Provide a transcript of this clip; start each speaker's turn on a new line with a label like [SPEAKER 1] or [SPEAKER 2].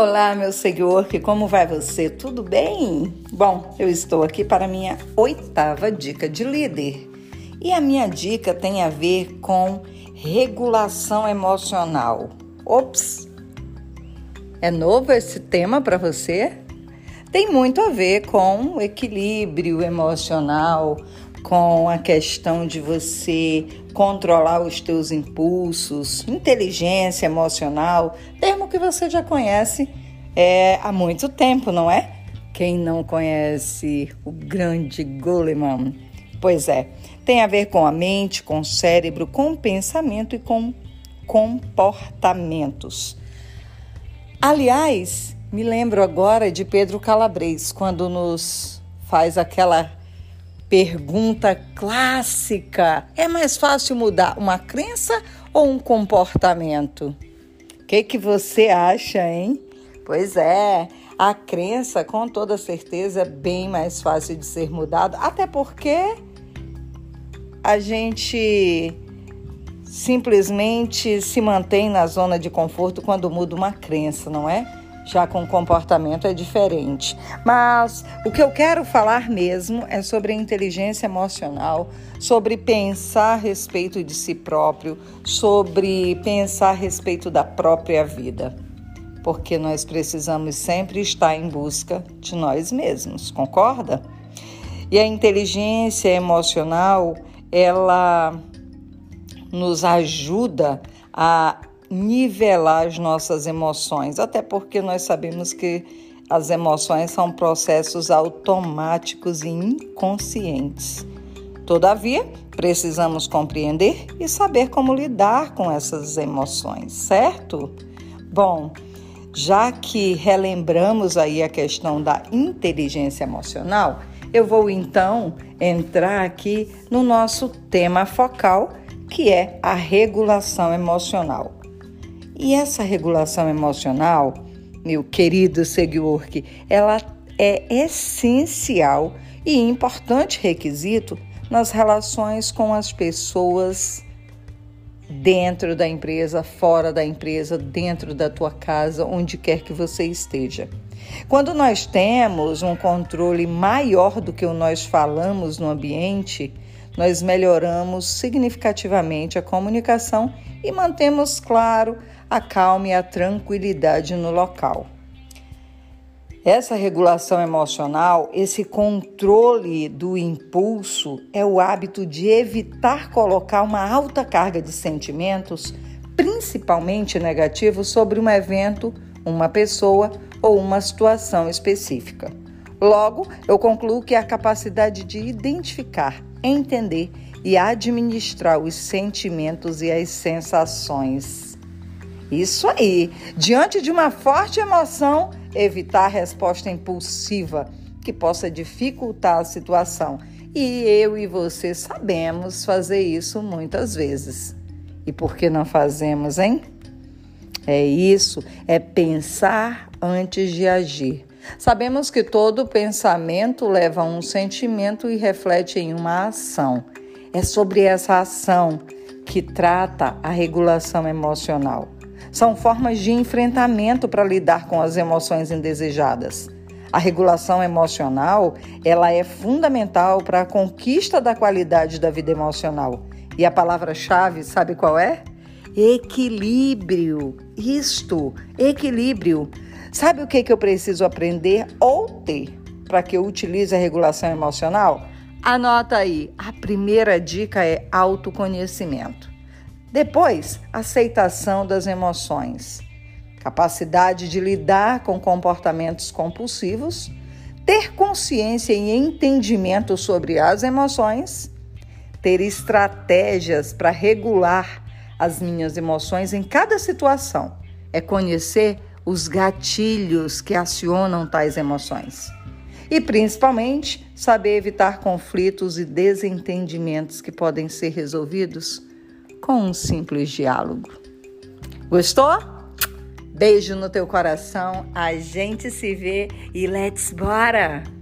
[SPEAKER 1] Olá, meu seguidor, que como vai você? Tudo bem? Bom, eu estou aqui para a minha oitava dica de líder. E a minha dica tem a ver com regulação emocional. Ops! É novo esse tema para você? Tem muito a ver com equilíbrio emocional, com a questão de você controlar os teus impulsos, inteligência emocional, termo que você já conhece é, há muito tempo, não é? Quem não conhece o grande Goleman? Pois é, tem a ver com a mente, com o cérebro, com o pensamento e com comportamentos. Aliás, me lembro agora de Pedro Calabres, quando nos faz aquela Pergunta clássica: é mais fácil mudar uma crença ou um comportamento? O que, que você acha, hein? Pois é, a crença, com toda certeza, é bem mais fácil de ser mudada, até porque a gente simplesmente se mantém na zona de conforto quando muda uma crença, não é? Já com comportamento é diferente. Mas o que eu quero falar mesmo é sobre a inteligência emocional, sobre pensar a respeito de si próprio, sobre pensar a respeito da própria vida. Porque nós precisamos sempre estar em busca de nós mesmos, concorda? E a inteligência emocional, ela nos ajuda a nivelar as nossas emoções, até porque nós sabemos que as emoções são processos automáticos e inconscientes. Todavia, precisamos compreender e saber como lidar com essas emoções, certo? Bom, já que relembramos aí a questão da inteligência emocional, eu vou então entrar aqui no nosso tema focal, que é a regulação emocional. E essa regulação emocional, meu querido seguidor, ela é essencial e importante requisito nas relações com as pessoas dentro da empresa, fora da empresa, dentro da tua casa, onde quer que você esteja. Quando nós temos um controle maior do que o nós falamos no ambiente, nós melhoramos significativamente a comunicação e mantemos claro a calma e a tranquilidade no local. Essa regulação emocional, esse controle do impulso, é o hábito de evitar colocar uma alta carga de sentimentos, principalmente negativos, sobre um evento, uma pessoa ou uma situação específica. Logo, eu concluo que a capacidade de identificar, entender e administrar os sentimentos e as sensações isso aí. Diante de uma forte emoção, evitar a resposta impulsiva que possa dificultar a situação. E eu e você sabemos fazer isso muitas vezes. E por que não fazemos, hein? É isso, é pensar antes de agir. Sabemos que todo pensamento leva a um sentimento e reflete em uma ação. É sobre essa ação que trata a regulação emocional. São formas de enfrentamento para lidar com as emoções indesejadas. A regulação emocional, ela é fundamental para a conquista da qualidade da vida emocional. E a palavra-chave, sabe qual é? Equilíbrio. Isto, equilíbrio. Sabe o que, que eu preciso aprender ou ter para que eu utilize a regulação emocional? Anota aí. A primeira dica é autoconhecimento. Depois, aceitação das emoções, capacidade de lidar com comportamentos compulsivos, ter consciência e entendimento sobre as emoções, ter estratégias para regular as minhas emoções em cada situação, é conhecer os gatilhos que acionam tais emoções. E principalmente, saber evitar conflitos e desentendimentos que podem ser resolvidos com um simples diálogo. Gostou? Beijo no teu coração, a gente se vê e let's bora!